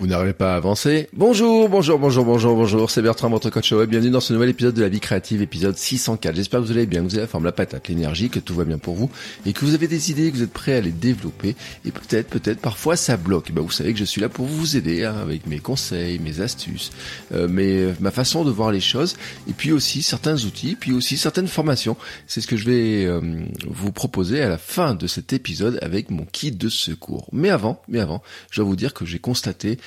Vous n'arrivez pas à avancer Bonjour, bonjour, bonjour, bonjour, bonjour, c'est Bertrand, votre coach web. Bienvenue dans ce nouvel épisode de la vie créative, épisode 604. J'espère que vous allez bien, que vous avez la forme, la patate, l'énergie, que tout va bien pour vous et que vous avez des idées, que vous êtes prêts à les développer. Et peut-être, peut-être, parfois ça bloque. Ben, vous savez que je suis là pour vous aider hein, avec mes conseils, mes astuces, euh, mes, ma façon de voir les choses et puis aussi certains outils, puis aussi certaines formations. C'est ce que je vais euh, vous proposer à la fin de cet épisode avec mon kit de secours. Mais avant, mais avant, je dois vous dire que j'ai constaté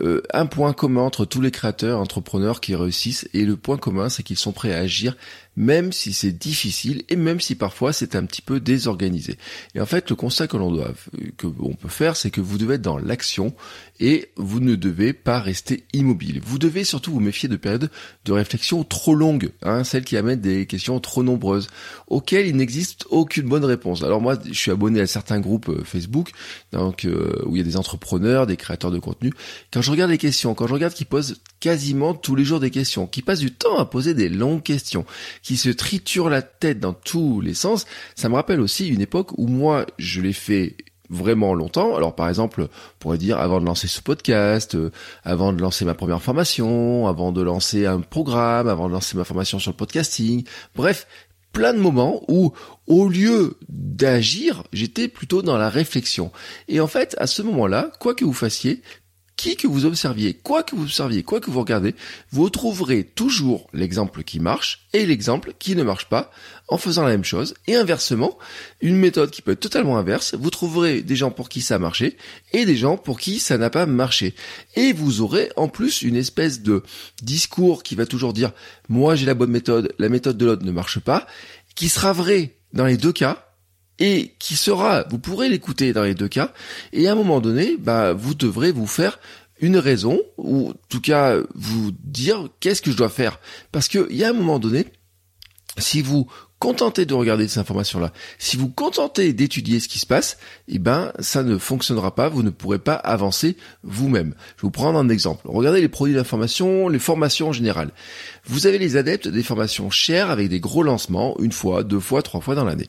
euh, un point commun entre tous les créateurs, entrepreneurs qui réussissent, et le point commun, c'est qu'ils sont prêts à agir même si c'est difficile et même si parfois c'est un petit peu désorganisé. Et en fait, le constat que l'on doit, que on peut faire, c'est que vous devez être dans l'action et vous ne devez pas rester immobile. Vous devez surtout vous méfier de périodes de réflexion trop longues, hein, celles qui amènent des questions trop nombreuses, auxquelles il n'existe aucune bonne réponse. Alors moi, je suis abonné à certains groupes euh, Facebook, donc euh, où il y a des entrepreneurs, des créateurs de contenu. Je regarde les questions, quand je regarde qu'ils posent quasiment tous les jours des questions, qui passent du temps à poser des longues questions, qui se triturent la tête dans tous les sens, ça me rappelle aussi une époque où moi, je l'ai fait vraiment longtemps. Alors par exemple, on pourrait dire avant de lancer ce podcast, euh, avant de lancer ma première formation, avant de lancer un programme, avant de lancer ma formation sur le podcasting. Bref, plein de moments où au lieu d'agir, j'étais plutôt dans la réflexion. Et en fait, à ce moment-là, quoi que vous fassiez, qui que vous observiez, quoi que vous observiez, quoi que vous regardez, vous trouverez toujours l'exemple qui marche et l'exemple qui ne marche pas en faisant la même chose. Et inversement, une méthode qui peut être totalement inverse, vous trouverez des gens pour qui ça a marché et des gens pour qui ça n'a pas marché. Et vous aurez en plus une espèce de discours qui va toujours dire moi j'ai la bonne méthode, la méthode de l'autre ne marche pas, qui sera vrai dans les deux cas, et qui sera, vous pourrez l'écouter dans les deux cas, et à un moment donné, bah, vous devrez vous faire une raison, ou en tout cas vous dire qu'est-ce que je dois faire. Parce qu'il y a un moment donné, si vous contentez de regarder ces informations-là, si vous contentez d'étudier ce qui se passe, eh ben ça ne fonctionnera pas, vous ne pourrez pas avancer vous-même. Je vais vous prendre un exemple. Regardez les produits d'information, les formations en général. Vous avez les adeptes des formations chères avec des gros lancements, une fois, deux fois, trois fois dans l'année.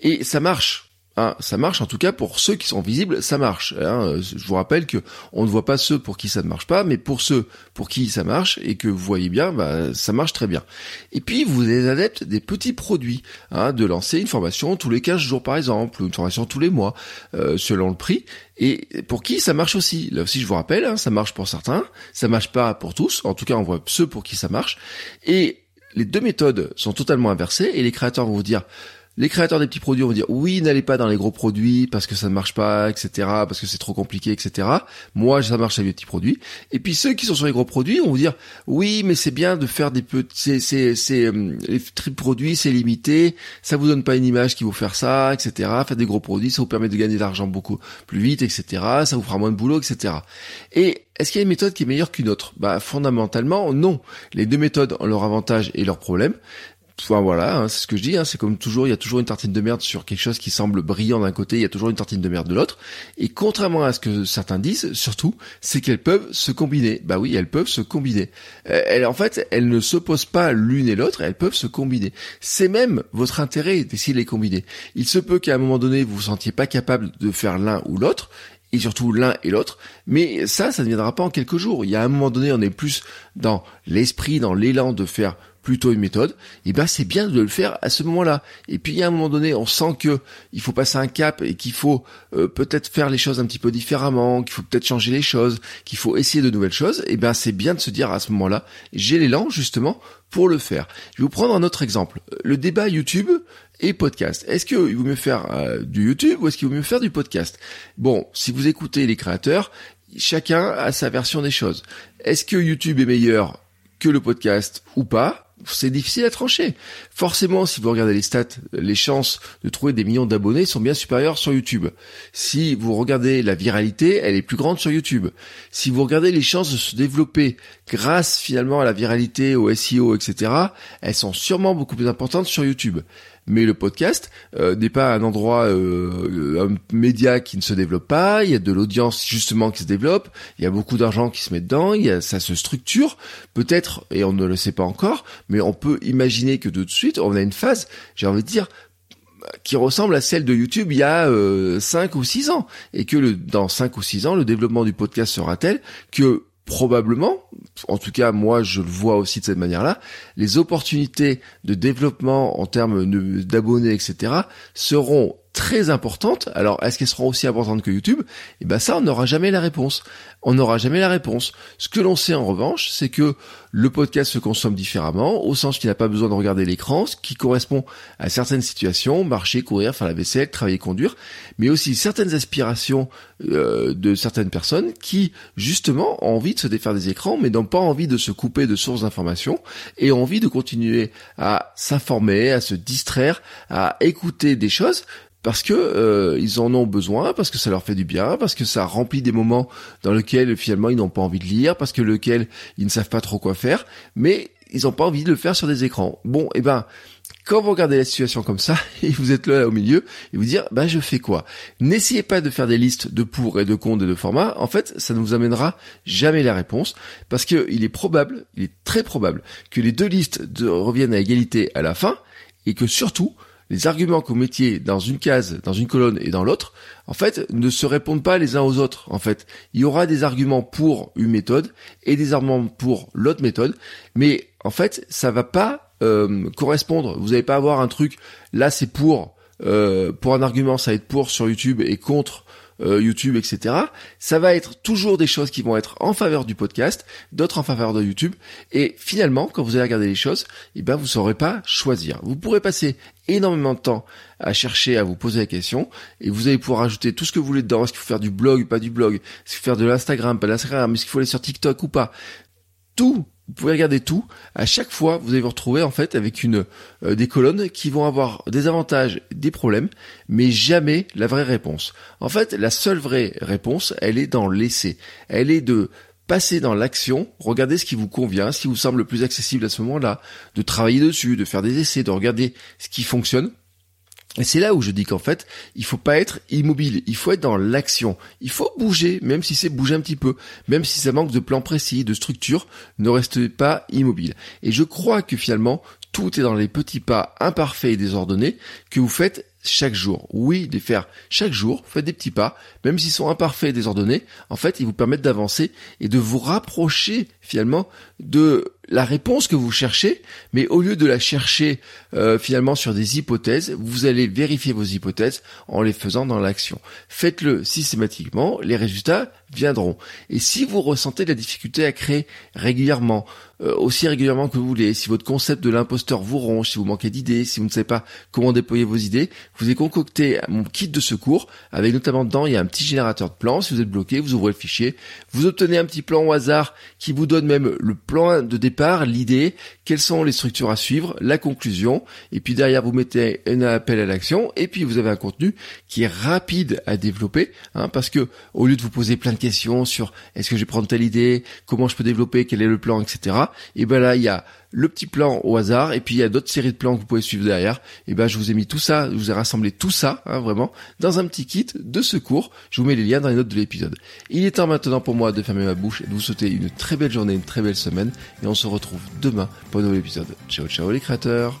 Et ça marche. Hein, ça marche en tout cas pour ceux qui sont visibles, ça marche. Hein. Je vous rappelle que on ne voit pas ceux pour qui ça ne marche pas, mais pour ceux pour qui ça marche et que vous voyez bien, bah, ça marche très bien. Et puis vous êtes adeptes des petits produits, hein, de lancer une formation tous les 15 jours par exemple, ou une formation tous les mois, euh, selon le prix. Et pour qui ça marche aussi. Là aussi je vous rappelle, hein, ça marche pour certains, ça marche pas pour tous. En tout cas on voit ceux pour qui ça marche. Et les deux méthodes sont totalement inversées et les créateurs vont vous dire les créateurs des petits produits vont dire oui, n'allez pas dans les gros produits parce que ça ne marche pas, etc., parce que c'est trop compliqué, etc. Moi, ça marche avec les petits produits. Et puis ceux qui sont sur les gros produits vont vous dire oui, mais c'est bien de faire des petits, c'est, c'est, euh, les produits, c'est limité, ça vous donne pas une image qui vous faire ça, etc. Faites des gros produits, ça vous permet de gagner de l'argent beaucoup plus vite, etc. Ça vous fera moins de boulot, etc. Et est-ce qu'il y a une méthode qui est meilleure qu'une autre? Bah fondamentalement non. Les deux méthodes ont leurs avantages et leurs problèmes. Voilà, hein, c'est ce que je dis, hein, c'est comme toujours, il y a toujours une tartine de merde sur quelque chose qui semble brillant d'un côté, il y a toujours une tartine de merde de l'autre. Et contrairement à ce que certains disent, surtout, c'est qu'elles peuvent se combiner. Bah oui, elles peuvent se combiner. Euh, elles, en fait, elles ne s'opposent pas l'une et l'autre, elles peuvent se combiner. C'est même votre intérêt d'essayer de les combiner. Il se peut qu'à un moment donné, vous vous sentiez pas capable de faire l'un ou l'autre, et surtout l'un et l'autre. Mais ça, ça ne viendra pas en quelques jours. Il y a un moment donné, on est plus dans l'esprit, dans l'élan de faire plutôt une méthode, et eh ben c'est bien de le faire à ce moment-là. Et puis a un moment donné, on sent que il faut passer un cap et qu'il faut euh, peut-être faire les choses un petit peu différemment, qu'il faut peut-être changer les choses, qu'il faut essayer de nouvelles choses. Et eh ben c'est bien de se dire à ce moment-là, j'ai l'élan justement pour le faire. Je vais vous prendre un autre exemple. Le débat YouTube et podcast. Est-ce qu'il vaut mieux faire euh, du YouTube ou est-ce qu'il vaut mieux faire du podcast? Bon, si vous écoutez les créateurs, chacun a sa version des choses. Est-ce que YouTube est meilleur que le podcast ou pas? C'est difficile à trancher. Forcément, si vous regardez les stats, les chances de trouver des millions d'abonnés sont bien supérieures sur YouTube. Si vous regardez la viralité, elle est plus grande sur YouTube. Si vous regardez les chances de se développer grâce finalement à la viralité, au SEO, etc., elles sont sûrement beaucoup plus importantes sur YouTube mais le podcast euh, n'est pas un endroit, euh, un média qui ne se développe pas. Il y a de l'audience justement qui se développe. Il y a beaucoup d'argent qui se met dedans. Il y a, ça se structure. Peut-être, et on ne le sait pas encore, mais on peut imaginer que tout de suite, on a une phase, j'ai envie de dire, qui ressemble à celle de YouTube il y a euh, 5 ou 6 ans. Et que le, dans 5 ou 6 ans, le développement du podcast sera tel que probablement, en tout cas moi je le vois aussi de cette manière-là, les opportunités de développement en termes d'abonnés, etc., seront très importantes. Alors, est-ce qu'elles seront aussi importantes que YouTube? Eh ben ça, on n'aura jamais la réponse. On n'aura jamais la réponse. Ce que l'on sait en revanche, c'est que le podcast se consomme différemment, au sens qu'il n'a pas besoin de regarder l'écran, ce qui correspond à certaines situations, marcher, courir, faire la vaisselle, travailler, conduire, mais aussi certaines aspirations euh, de certaines personnes qui, justement, ont envie de se défaire des écrans, mais n'ont pas envie de se couper de sources d'informations et ont envie de continuer à s'informer, à se distraire, à écouter des choses parce que euh, ils en ont besoin, parce que ça leur fait du bien, parce que ça remplit des moments dans lesquels finalement ils n'ont pas envie de lire, parce que lequel ils ne savent pas trop quoi faire, mais ils n'ont pas envie de le faire sur des écrans. Bon, et eh ben quand vous regardez la situation comme ça et vous êtes là au milieu et vous dire ben je fais quoi? N'essayez pas de faire des listes de pour et de contre et de formats. En fait, ça ne vous amènera jamais la réponse parce que il est probable, il est très probable que les deux listes reviennent à égalité à la fin et que surtout les arguments que vous mettiez dans une case, dans une colonne et dans l'autre, en fait, ne se répondent pas les uns aux autres. En fait, il y aura des arguments pour une méthode et des arguments pour l'autre méthode, mais en fait, ça va pas euh, correspondre. Vous n'allez pas avoir un truc. Là, c'est pour euh, pour un argument, ça va être pour sur YouTube et contre euh, YouTube, etc. Ça va être toujours des choses qui vont être en faveur du podcast, d'autres en faveur de YouTube. Et finalement, quand vous allez regarder les choses, eh ben vous saurez pas choisir. Vous pourrez passer énormément de temps à chercher à vous poser la question et vous allez pouvoir ajouter tout ce que vous voulez dedans. Est-ce qu'il faut faire du blog, pas du blog? Est-ce qu'il faut faire de l'Instagram, pas de l'Instagram? Est-ce qu'il faut aller sur TikTok ou pas? Tout vous pouvez regarder tout. À chaque fois, vous allez vous retrouver en fait avec une euh, des colonnes qui vont avoir des avantages, des problèmes, mais jamais la vraie réponse. En fait, la seule vraie réponse, elle est dans l'essai. Elle est de passer dans l'action, regarder ce qui vous convient, ce qui vous semble le plus accessible à ce moment-là, de travailler dessus, de faire des essais, de regarder ce qui fonctionne et c'est là où je dis qu'en fait, il faut pas être immobile, il faut être dans l'action. Il faut bouger, même si c'est bouger un petit peu, même si ça manque de plan précis, de structure, ne restez pas immobile. Et je crois que finalement, tout est dans les petits pas imparfaits et désordonnés que vous faites chaque jour. Oui, les faire chaque jour, faites des petits pas, même s'ils sont imparfaits et désordonnés, en fait, ils vous permettent d'avancer et de vous rapprocher finalement de la réponse que vous cherchez, mais au lieu de la chercher euh, finalement sur des hypothèses, vous allez vérifier vos hypothèses en les faisant dans l'action. Faites-le systématiquement, les résultats viendront. Et si vous ressentez de la difficulté à créer régulièrement, euh, aussi régulièrement que vous voulez, si votre concept de l'imposteur vous ronge, si vous manquez d'idées, si vous ne savez pas comment déployer vos idées, vous avez concocté mon kit de secours, avec notamment dedans, il y a un petit générateur de plans. Si vous êtes bloqué, vous ouvrez le fichier, vous obtenez un petit plan au hasard qui vous donne même le plan de départ, l'idée, quelles sont les structures à suivre, la conclusion, et puis derrière vous mettez un appel à l'action, et puis vous avez un contenu qui est rapide à développer, hein, parce que au lieu de vous poser plein de questions sur est-ce que je vais prendre telle idée, comment je peux développer, quel est le plan, etc. Et ben là il y a le petit plan au hasard, et puis il y a d'autres séries de plans que vous pouvez suivre derrière. Et ben je vous ai mis tout ça, je vous ai rassemblé tout ça, hein, vraiment, dans un petit kit de secours. Je vous mets les liens dans les notes de l'épisode. Il est temps maintenant pour moi de fermer ma bouche et de vous souhaiter une très belle journée, une très belle semaine, et on se retrouve demain pour un nouvel épisode. Ciao ciao les créateurs?